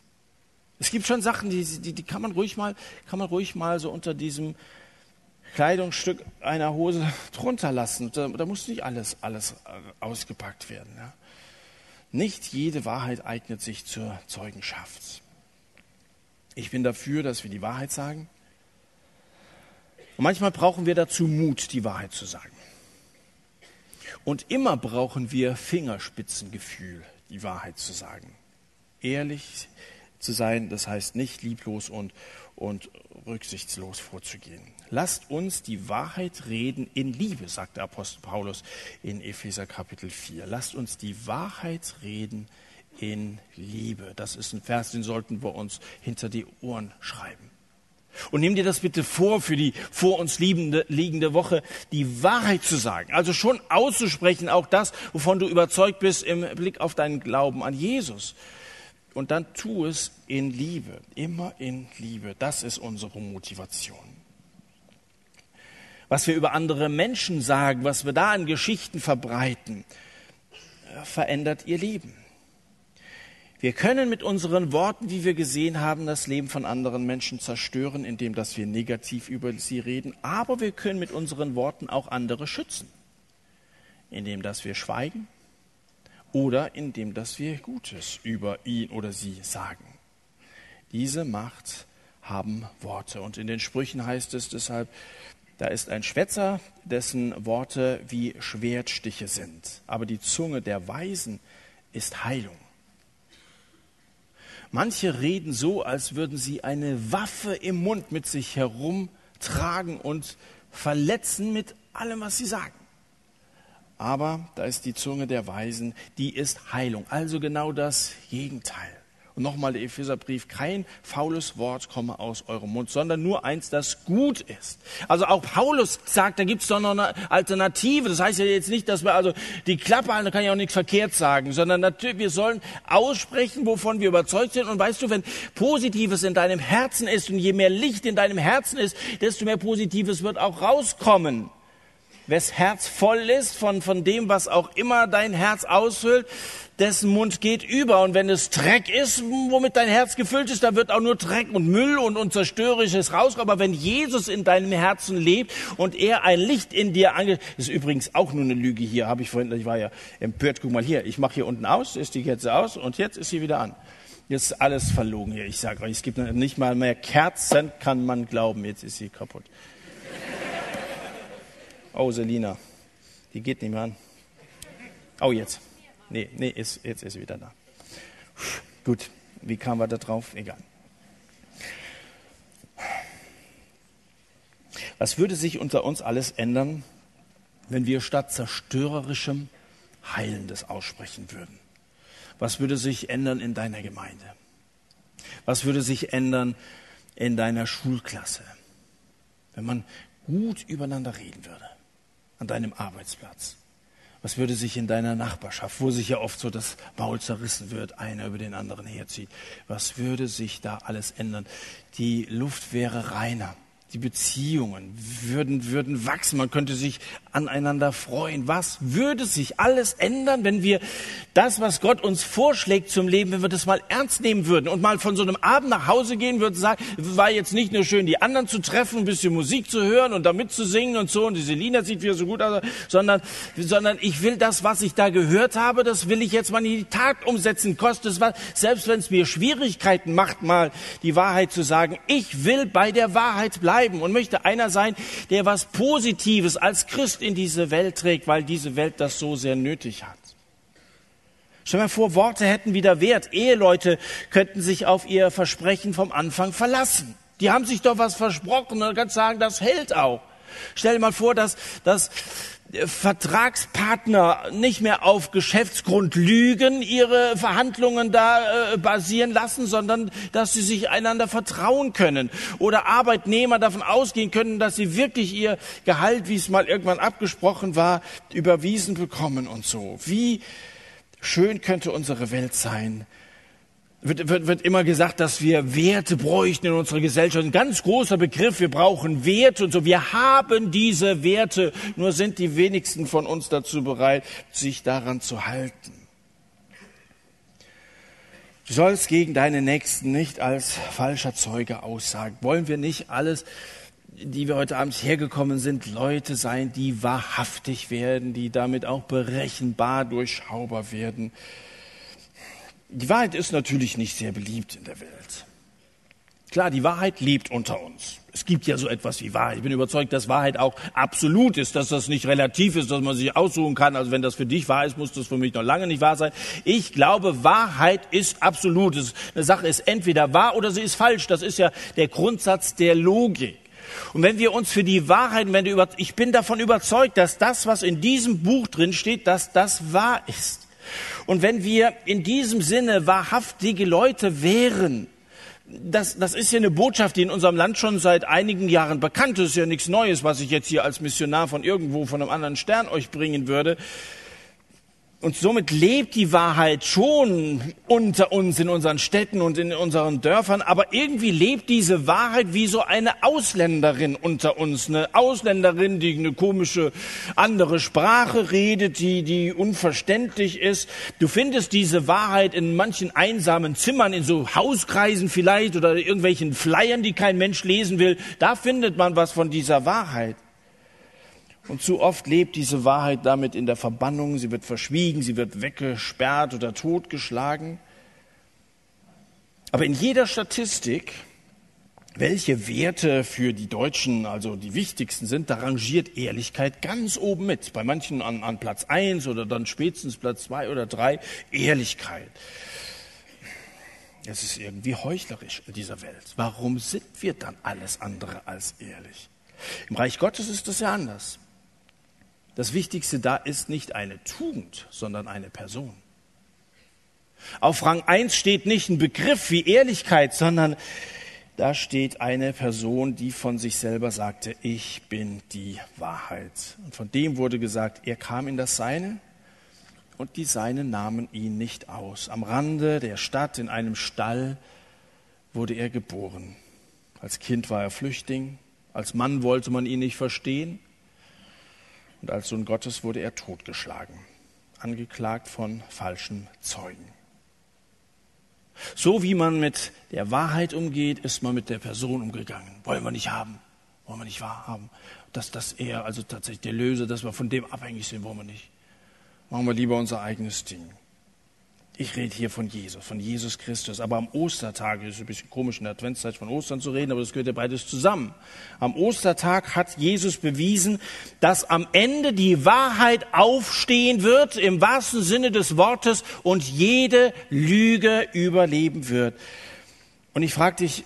Es gibt schon Sachen, die, die, die kann man ruhig mal, kann man ruhig mal so unter diesem Kleidungsstück einer Hose drunter lassen. Da, da muss nicht alles, alles ausgepackt werden. Ja. Nicht jede Wahrheit eignet sich zur Zeugenschaft. Ich bin dafür, dass wir die Wahrheit sagen. Und manchmal brauchen wir dazu Mut, die Wahrheit zu sagen. Und immer brauchen wir Fingerspitzengefühl, die Wahrheit zu sagen. Ehrlich, zu sein, das heißt nicht lieblos und, und rücksichtslos vorzugehen. Lasst uns die Wahrheit reden in Liebe, sagt der Apostel Paulus in Epheser Kapitel 4. Lasst uns die Wahrheit reden in Liebe. Das ist ein Vers, den sollten wir uns hinter die Ohren schreiben. Und nimm dir das bitte vor, für die vor uns liegende, liegende Woche die Wahrheit zu sagen. Also schon auszusprechen, auch das, wovon du überzeugt bist im Blick auf deinen Glauben an Jesus. Und dann tu es in Liebe, immer in Liebe. Das ist unsere Motivation. Was wir über andere Menschen sagen, was wir da an Geschichten verbreiten, äh, verändert ihr Leben. Wir können mit unseren Worten, wie wir gesehen haben, das Leben von anderen Menschen zerstören, indem dass wir negativ über sie reden, aber wir können mit unseren Worten auch andere schützen, indem dass wir schweigen, oder indem dass wir Gutes über ihn oder sie sagen. Diese Macht haben Worte. Und in den Sprüchen heißt es deshalb, da ist ein Schwätzer, dessen Worte wie Schwertstiche sind. Aber die Zunge der Weisen ist Heilung. Manche reden so, als würden sie eine Waffe im Mund mit sich herumtragen und verletzen mit allem, was sie sagen aber da ist die Zunge der Weisen, die ist Heilung. Also genau das Gegenteil. Und nochmal der Epheserbrief, kein faules Wort komme aus eurem Mund, sondern nur eins, das gut ist. Also auch Paulus sagt, da gibt es doch noch eine Alternative. Das heißt ja jetzt nicht, dass wir also die Klappe halten, da kann ich auch nichts verkehrt sagen, sondern natürlich, wir sollen aussprechen, wovon wir überzeugt sind. Und weißt du, wenn Positives in deinem Herzen ist und je mehr Licht in deinem Herzen ist, desto mehr Positives wird auch rauskommen wes Herz voll ist von, von dem, was auch immer dein Herz ausfüllt, dessen Mund geht über. Und wenn es Dreck ist, womit dein Herz gefüllt ist, da wird auch nur Dreck und Müll und, und Zerstörerisches rauskommen. Aber wenn Jesus in deinem Herzen lebt und er ein Licht in dir angeht, ist übrigens auch nur eine Lüge hier, habe ich vorhin, ich war ja empört, guck mal hier, ich mache hier unten aus, ist die jetzt aus und jetzt ist sie wieder an. Jetzt ist alles verlogen hier, ich sage euch, es gibt nicht mal mehr Kerzen, kann man glauben, jetzt ist sie kaputt. Oh, Selina, die geht nicht mehr an. Oh, jetzt. Nee, nee, ist, jetzt ist sie wieder da. Gut, wie kamen wir da drauf? Egal. Was würde sich unter uns alles ändern, wenn wir statt zerstörerischem Heilendes aussprechen würden? Was würde sich ändern in deiner Gemeinde? Was würde sich ändern in deiner Schulklasse, wenn man gut übereinander reden würde? An deinem Arbeitsplatz? Was würde sich in deiner Nachbarschaft, wo sich ja oft so das Maul zerrissen wird, einer über den anderen herzieht, was würde sich da alles ändern? Die Luft wäre reiner die Beziehungen würden, würden wachsen, man könnte sich aneinander freuen. Was würde sich alles ändern, wenn wir das, was Gott uns vorschlägt zum Leben, wenn wir das mal ernst nehmen würden und mal von so einem Abend nach Hause gehen würden, sagen, war jetzt nicht nur schön, die anderen zu treffen, ein bisschen Musik zu hören und da mitzusingen und so, und die Selina sieht wieder so gut aus, sondern, sondern ich will das, was ich da gehört habe, das will ich jetzt mal in die Tat umsetzen, kostet es was, selbst wenn es mir Schwierigkeiten macht, mal die Wahrheit zu sagen, ich will bei der Wahrheit bleiben bleiben und möchte einer sein, der was Positives als Christ in diese Welt trägt, weil diese Welt das so sehr nötig hat. Stell dir vor, Worte hätten wieder Wert. Eheleute könnten sich auf ihr Versprechen vom Anfang verlassen. Die haben sich doch was versprochen und kannst sagen, das hält auch. Stell dir mal vor, dass, dass Vertragspartner nicht mehr auf Geschäftsgrund lügen, ihre Verhandlungen da äh, basieren lassen, sondern dass sie sich einander vertrauen können. Oder Arbeitnehmer davon ausgehen können, dass sie wirklich ihr Gehalt, wie es mal irgendwann abgesprochen war, überwiesen bekommen und so. Wie schön könnte unsere Welt sein, wird, wird, wird immer gesagt, dass wir Werte bräuchten in unserer Gesellschaft. Ein ganz großer Begriff. Wir brauchen Werte und so. Wir haben diese Werte. Nur sind die wenigsten von uns dazu bereit, sich daran zu halten. Du sollst gegen deine Nächsten nicht als falscher Zeuge aussagen. Wollen wir nicht alles, die wir heute Abend hergekommen sind, Leute sein, die wahrhaftig werden, die damit auch berechenbar durchschaubar werden? Die Wahrheit ist natürlich nicht sehr beliebt in der Welt. Klar, die Wahrheit lebt unter uns. Es gibt ja so etwas wie Wahrheit. Ich bin überzeugt, dass Wahrheit auch absolut ist, dass das nicht relativ ist, dass man sich aussuchen kann. Also wenn das für dich wahr ist, muss das für mich noch lange nicht wahr sein. Ich glaube, Wahrheit ist absolut. Eine Sache ist entweder wahr oder sie ist falsch. Das ist ja der Grundsatz der Logik. Und wenn wir uns für die Wahrheit, wenn du über, ich bin davon überzeugt, dass das, was in diesem Buch drin steht, dass das wahr ist. Und wenn wir in diesem Sinne wahrhaftige Leute wären, das, das ist ja eine Botschaft, die in unserem Land schon seit einigen Jahren bekannt ist. ist ja nichts Neues, was ich jetzt hier als Missionar von irgendwo, von einem anderen Stern euch bringen würde. Und somit lebt die Wahrheit schon unter uns in unseren Städten und in unseren Dörfern, aber irgendwie lebt diese Wahrheit wie so eine Ausländerin unter uns, eine Ausländerin, die eine komische andere Sprache redet, die, die unverständlich ist. Du findest diese Wahrheit in manchen einsamen Zimmern, in so Hauskreisen vielleicht oder irgendwelchen Flyern, die kein Mensch lesen will. Da findet man was von dieser Wahrheit. Und zu oft lebt diese Wahrheit damit in der Verbannung, sie wird verschwiegen, sie wird weggesperrt oder totgeschlagen. Aber in jeder Statistik, welche Werte für die Deutschen also die wichtigsten sind, da rangiert Ehrlichkeit ganz oben mit. Bei manchen an, an Platz eins oder dann spätestens Platz zwei oder drei Ehrlichkeit. Es ist irgendwie heuchlerisch in dieser Welt. Warum sind wir dann alles andere als ehrlich? Im Reich Gottes ist das ja anders. Das Wichtigste da ist nicht eine Tugend, sondern eine Person. Auf Rang 1 steht nicht ein Begriff wie Ehrlichkeit, sondern da steht eine Person, die von sich selber sagte, ich bin die Wahrheit. Und von dem wurde gesagt, er kam in das Seine und die Seinen nahmen ihn nicht aus. Am Rande der Stadt, in einem Stall, wurde er geboren. Als Kind war er Flüchtling, als Mann wollte man ihn nicht verstehen und als Sohn Gottes wurde er totgeschlagen, angeklagt von falschen Zeugen. So wie man mit der Wahrheit umgeht, ist man mit der Person umgegangen. Wollen wir nicht haben, wollen wir nicht wahrhaben. Dass das er also tatsächlich der Löser, dass wir von dem abhängig sind, wollen wir nicht. Machen wir lieber unser eigenes Ding. Ich rede hier von Jesus, von Jesus Christus. Aber am Ostertag, ist ein bisschen komisch in der Adventszeit von Ostern zu reden, aber das gehört ja beides zusammen. Am Ostertag hat Jesus bewiesen, dass am Ende die Wahrheit aufstehen wird, im wahrsten Sinne des Wortes, und jede Lüge überleben wird. Und ich frage dich,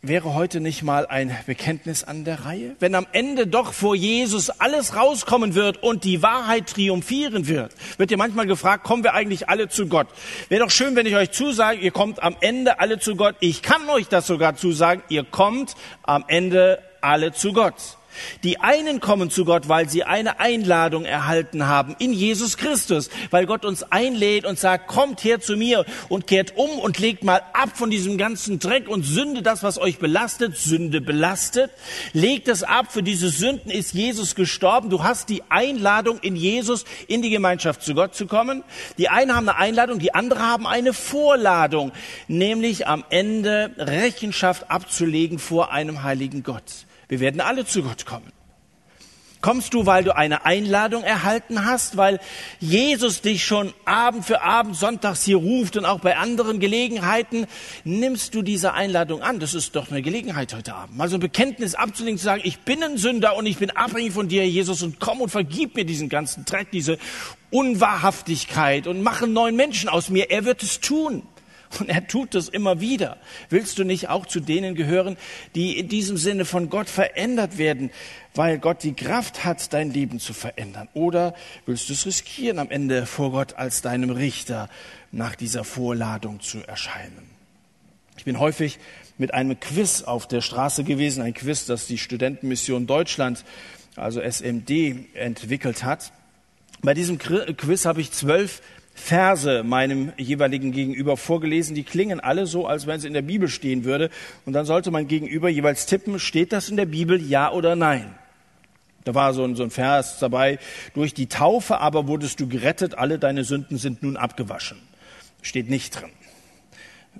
Wäre heute nicht mal ein Bekenntnis an der Reihe? Wenn am Ende doch vor Jesus alles rauskommen wird und die Wahrheit triumphieren wird, wird ihr manchmal gefragt, kommen wir eigentlich alle zu Gott? Wäre doch schön, wenn ich euch zusage, ihr kommt am Ende alle zu Gott. Ich kann euch das sogar zusagen, ihr kommt am Ende alle zu Gott. Die einen kommen zu Gott, weil sie eine Einladung erhalten haben in Jesus Christus, weil Gott uns einlädt und sagt, kommt her zu mir und kehrt um und legt mal ab von diesem ganzen Dreck und Sünde, das, was euch belastet, Sünde belastet. Legt es ab, für diese Sünden ist Jesus gestorben. Du hast die Einladung in Jesus, in die Gemeinschaft zu Gott zu kommen. Die einen haben eine Einladung, die anderen haben eine Vorladung, nämlich am Ende Rechenschaft abzulegen vor einem heiligen Gott. Wir werden alle zu Gott kommen. Kommst du, weil du eine Einladung erhalten hast, weil Jesus dich schon Abend für Abend sonntags hier ruft und auch bei anderen Gelegenheiten, nimmst du diese Einladung an? Das ist doch eine Gelegenheit heute Abend. Mal so ein Bekenntnis abzulegen, zu sagen, ich bin ein Sünder und ich bin abhängig von dir, Jesus, und komm und vergib mir diesen ganzen Dreck, diese Unwahrhaftigkeit und mach einen neuen Menschen aus mir. Er wird es tun. Und er tut es immer wieder. Willst du nicht auch zu denen gehören, die in diesem Sinne von Gott verändert werden, weil Gott die Kraft hat, dein Leben zu verändern? Oder willst du es riskieren, am Ende vor Gott als deinem Richter nach dieser Vorladung zu erscheinen? Ich bin häufig mit einem Quiz auf der Straße gewesen, ein Quiz, das die Studentenmission Deutschland, also SMD, entwickelt hat. Bei diesem Quiz habe ich zwölf Verse meinem jeweiligen Gegenüber vorgelesen. Die klingen alle so, als wenn es in der Bibel stehen würde. Und dann sollte mein Gegenüber jeweils tippen, steht das in der Bibel, ja oder nein? Da war so ein, so ein Vers dabei, durch die Taufe aber wurdest du gerettet, alle deine Sünden sind nun abgewaschen. Steht nicht drin.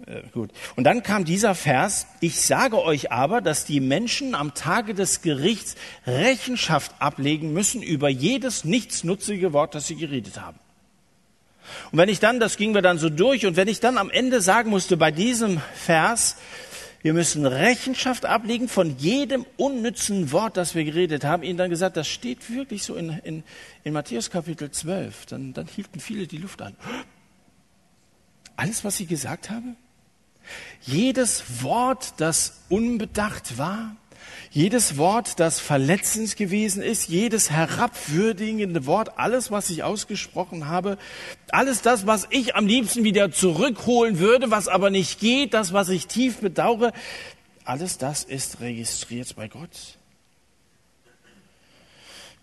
Äh, gut. Und dann kam dieser Vers, ich sage euch aber, dass die Menschen am Tage des Gerichts Rechenschaft ablegen müssen über jedes nichtsnutzige Wort, das sie geredet haben. Und wenn ich dann, das ging mir dann so durch, und wenn ich dann am Ende sagen musste bei diesem Vers, wir müssen Rechenschaft ablegen von jedem unnützen Wort, das wir geredet haben, ihnen dann gesagt, das steht wirklich so in, in, in Matthäus Kapitel 12, dann, dann hielten viele die Luft an. Alles, was ich gesagt habe? Jedes Wort, das unbedacht war, jedes Wort, das verletzend gewesen ist, jedes herabwürdigende Wort, alles, was ich ausgesprochen habe, alles das, was ich am liebsten wieder zurückholen würde, was aber nicht geht, das, was ich tief bedauere, alles das ist registriert bei Gott.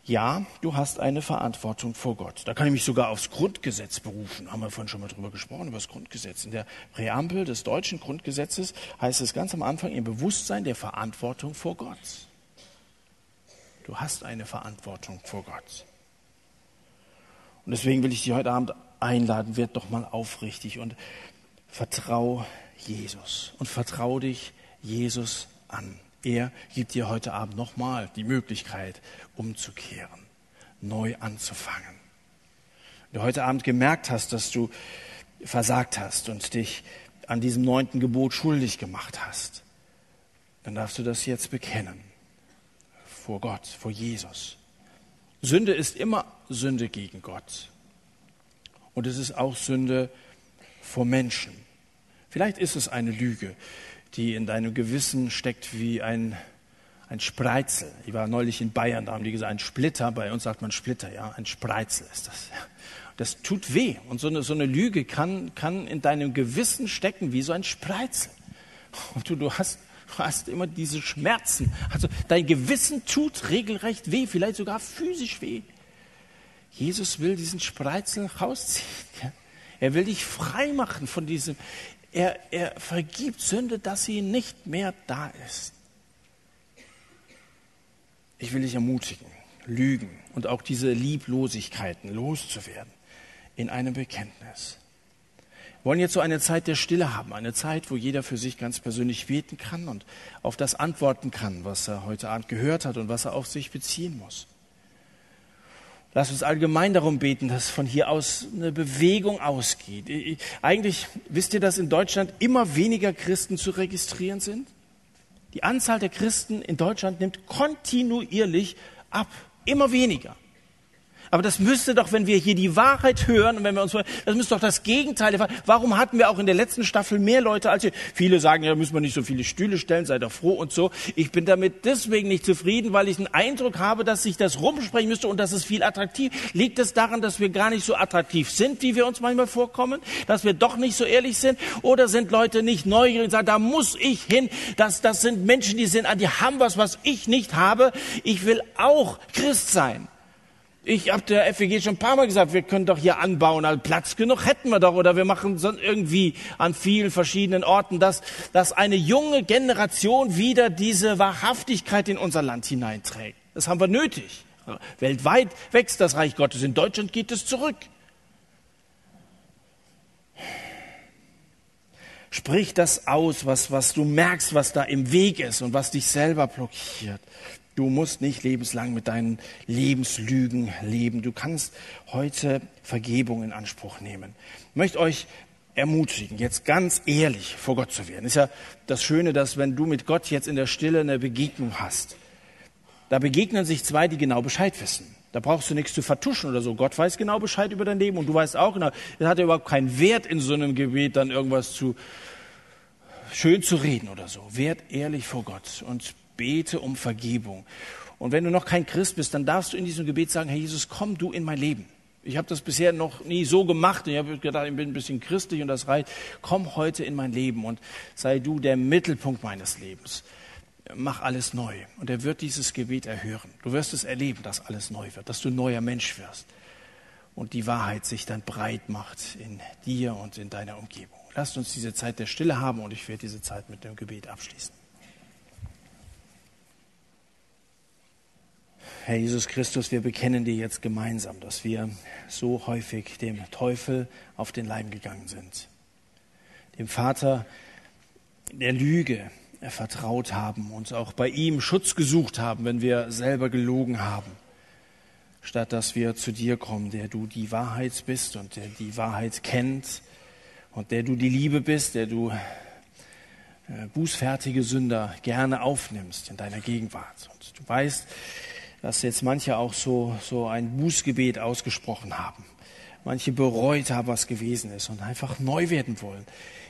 Ja, du hast eine Verantwortung vor Gott. Da kann ich mich sogar aufs Grundgesetz berufen. Haben wir vorhin schon mal drüber gesprochen, über das Grundgesetz. In der Präambel des deutschen Grundgesetzes heißt es ganz am Anfang im Bewusstsein der Verantwortung vor Gott. Du hast eine Verantwortung vor Gott. Und deswegen will ich dich heute Abend einladen, werd doch mal aufrichtig und vertrau Jesus und vertrau dich Jesus an. Er gibt dir heute Abend nochmal die Möglichkeit, umzukehren, neu anzufangen. Wenn du heute Abend gemerkt hast, dass du versagt hast und dich an diesem neunten Gebot schuldig gemacht hast, dann darfst du das jetzt bekennen. Vor Gott, vor Jesus. Sünde ist immer Sünde gegen Gott. Und es ist auch Sünde vor Menschen. Vielleicht ist es eine Lüge, die in deinem Gewissen steckt wie ein, ein Spreizel. Ich war neulich in Bayern, da haben die gesagt, ein Splitter, bei uns sagt man Splitter, ja, ein Spreizel ist das. Das tut weh. Und so eine, so eine Lüge kann, kann in deinem Gewissen stecken wie so ein Spreizel. Und du, du hast, du hast immer diese Schmerzen. Also dein Gewissen tut regelrecht weh, vielleicht sogar physisch weh. Jesus will diesen Spreizel rausziehen. Er will dich frei machen von diesem er, er vergibt Sünde, dass sie nicht mehr da ist. Ich will dich ermutigen, Lügen und auch diese Lieblosigkeiten loszuwerden in einem Bekenntnis. Wir wollen jetzt so eine Zeit der Stille haben, eine Zeit, wo jeder für sich ganz persönlich beten kann und auf das antworten kann, was er heute Abend gehört hat und was er auf sich beziehen muss. Lass uns allgemein darum beten, dass von hier aus eine Bewegung ausgeht. Eigentlich wisst ihr, dass in Deutschland immer weniger Christen zu registrieren sind? Die Anzahl der Christen in Deutschland nimmt kontinuierlich ab, immer weniger. Aber das müsste doch, wenn wir hier die Wahrheit hören und wenn wir uns, das müsste doch das Gegenteil. Warum hatten wir auch in der letzten Staffel mehr Leute als wir? Viele sagen, ja, müssen wir nicht so viele Stühle stellen, seid doch froh und so. Ich bin damit deswegen nicht zufrieden, weil ich den Eindruck habe, dass sich das rumsprechen müsste und das ist viel attraktiv. Liegt es daran, dass wir gar nicht so attraktiv sind, wie wir uns manchmal vorkommen? Dass wir doch nicht so ehrlich sind? Oder sind Leute nicht neugierig und sagen, da muss ich hin? Das, das sind Menschen, die sind, die haben was, was ich nicht habe. Ich will auch Christ sein. Ich habe der FEG schon ein paar Mal gesagt, wir können doch hier anbauen, also Platz genug hätten wir doch, oder wir machen sonst irgendwie an vielen verschiedenen Orten, dass, dass eine junge Generation wieder diese Wahrhaftigkeit in unser Land hineinträgt. Das haben wir nötig. Weltweit wächst das Reich Gottes, in Deutschland geht es zurück. Sprich das aus, was, was du merkst, was da im Weg ist und was dich selber blockiert. Du musst nicht lebenslang mit deinen Lebenslügen leben. Du kannst heute Vergebung in Anspruch nehmen. Ich möchte euch ermutigen, jetzt ganz ehrlich vor Gott zu werden. Ist ja das Schöne, dass wenn du mit Gott jetzt in der Stille eine Begegnung hast, Da begegnen sich zwei, die genau Bescheid wissen. Da brauchst du nichts zu vertuschen oder so. Gott weiß genau Bescheid über dein Leben und du weißt auch genau. Es hat ja überhaupt keinen Wert in so einem Gebet, dann irgendwas zu schön zu reden oder so. Werd ehrlich vor Gott und bete um Vergebung. Und wenn du noch kein Christ bist, dann darfst du in diesem Gebet sagen, Herr Jesus, komm du in mein Leben. Ich habe das bisher noch nie so gemacht. Ich habe gedacht, ich bin ein bisschen christlich und das reicht. Komm heute in mein Leben und sei du der Mittelpunkt meines Lebens. Mach alles neu. Und er wird dieses Gebet erhören. Du wirst es erleben, dass alles neu wird, dass du ein neuer Mensch wirst. Und die Wahrheit sich dann breit macht in dir und in deiner Umgebung. Lasst uns diese Zeit der Stille haben und ich werde diese Zeit mit dem Gebet abschließen. Herr Jesus Christus, wir bekennen dir jetzt gemeinsam, dass wir so häufig dem Teufel auf den Leim gegangen sind, dem Vater der Lüge vertraut haben und auch bei ihm Schutz gesucht haben, wenn wir selber gelogen haben, statt dass wir zu dir kommen, der du die Wahrheit bist und der die Wahrheit kennt und der du die Liebe bist, der du äh, bußfertige Sünder gerne aufnimmst in deiner Gegenwart. Und du weißt, dass jetzt manche auch so, so ein Bußgebet ausgesprochen haben. Manche bereut haben, was gewesen ist und einfach neu werden wollen,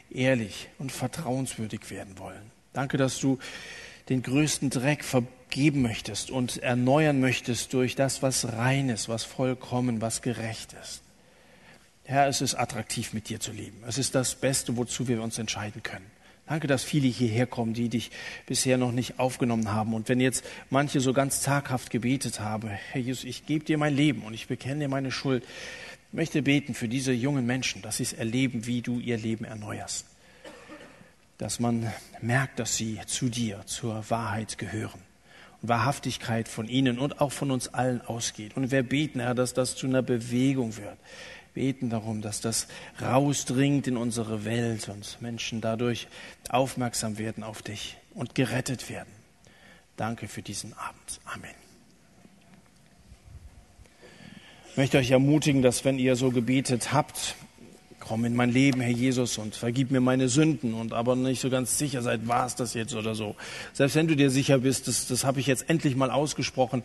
ehrlich und vertrauenswürdig werden wollen. Danke, dass du den größten Dreck vergeben möchtest und erneuern möchtest durch das, was rein ist, was vollkommen, was gerecht ist. Herr, es ist attraktiv, mit dir zu leben. Es ist das Beste, wozu wir uns entscheiden können. Danke, dass viele hierher kommen, die dich bisher noch nicht aufgenommen haben. Und wenn jetzt manche so ganz zaghaft gebetet haben, Herr Jesus, ich gebe dir mein Leben und ich bekenne dir meine Schuld, ich möchte beten für diese jungen Menschen, dass sie es erleben, wie du ihr Leben erneuerst. Dass man merkt, dass sie zu dir, zur Wahrheit gehören. Und Wahrhaftigkeit von ihnen und auch von uns allen ausgeht. Und wir beten, Herr, dass das zu einer Bewegung wird beten darum, dass das rausdringt in unsere Welt und Menschen dadurch aufmerksam werden auf dich und gerettet werden. Danke für diesen Abend. Amen. Ich möchte euch ermutigen, dass wenn ihr so gebetet habt, komm in mein Leben, Herr Jesus, und vergib mir meine Sünden und aber nicht so ganz sicher seid, war es das jetzt oder so. Selbst wenn du dir sicher bist, das, das habe ich jetzt endlich mal ausgesprochen,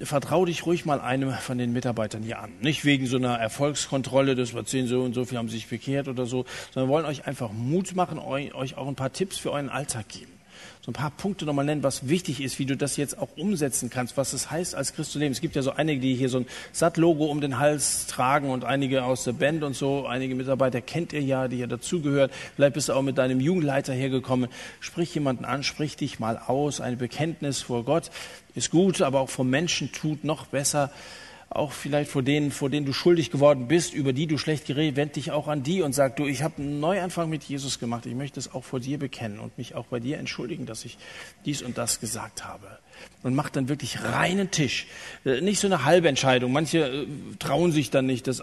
vertrau dich ruhig mal einem von den Mitarbeitern hier an. Nicht wegen so einer Erfolgskontrolle, das war zehn so und so viel haben sich bekehrt oder so, sondern wollen euch einfach Mut machen, euch auch ein paar Tipps für euren Alltag geben so ein paar Punkte nochmal nennen, was wichtig ist, wie du das jetzt auch umsetzen kannst, was es heißt, als Christ zu leben. Es gibt ja so einige, die hier so ein Satt-Logo um den Hals tragen und einige aus der Band und so, einige Mitarbeiter kennt ihr ja, die ja dazugehört. Vielleicht bist du auch mit deinem Jugendleiter hergekommen. Sprich jemanden an, sprich dich mal aus. Ein Bekenntnis vor Gott ist gut, aber auch vor Menschen tut noch besser auch vielleicht vor denen, vor denen du schuldig geworden bist, über die du schlecht geredet, wend dich auch an die und sag, du, ich habe einen Neuanfang mit Jesus gemacht. Ich möchte es auch vor dir bekennen und mich auch bei dir entschuldigen, dass ich dies und das gesagt habe. Und mach dann wirklich reinen Tisch. Äh, nicht so eine halbe Entscheidung. Manche äh, trauen sich dann nicht, das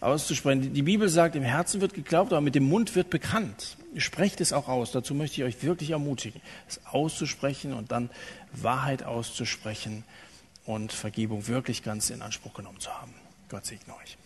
auszusprechen. Die Bibel sagt, im Herzen wird geglaubt, aber mit dem Mund wird bekannt. Sprecht es auch aus. Dazu möchte ich euch wirklich ermutigen, es auszusprechen und dann Wahrheit auszusprechen und Vergebung wirklich ganz in Anspruch genommen zu haben. Gott segne euch.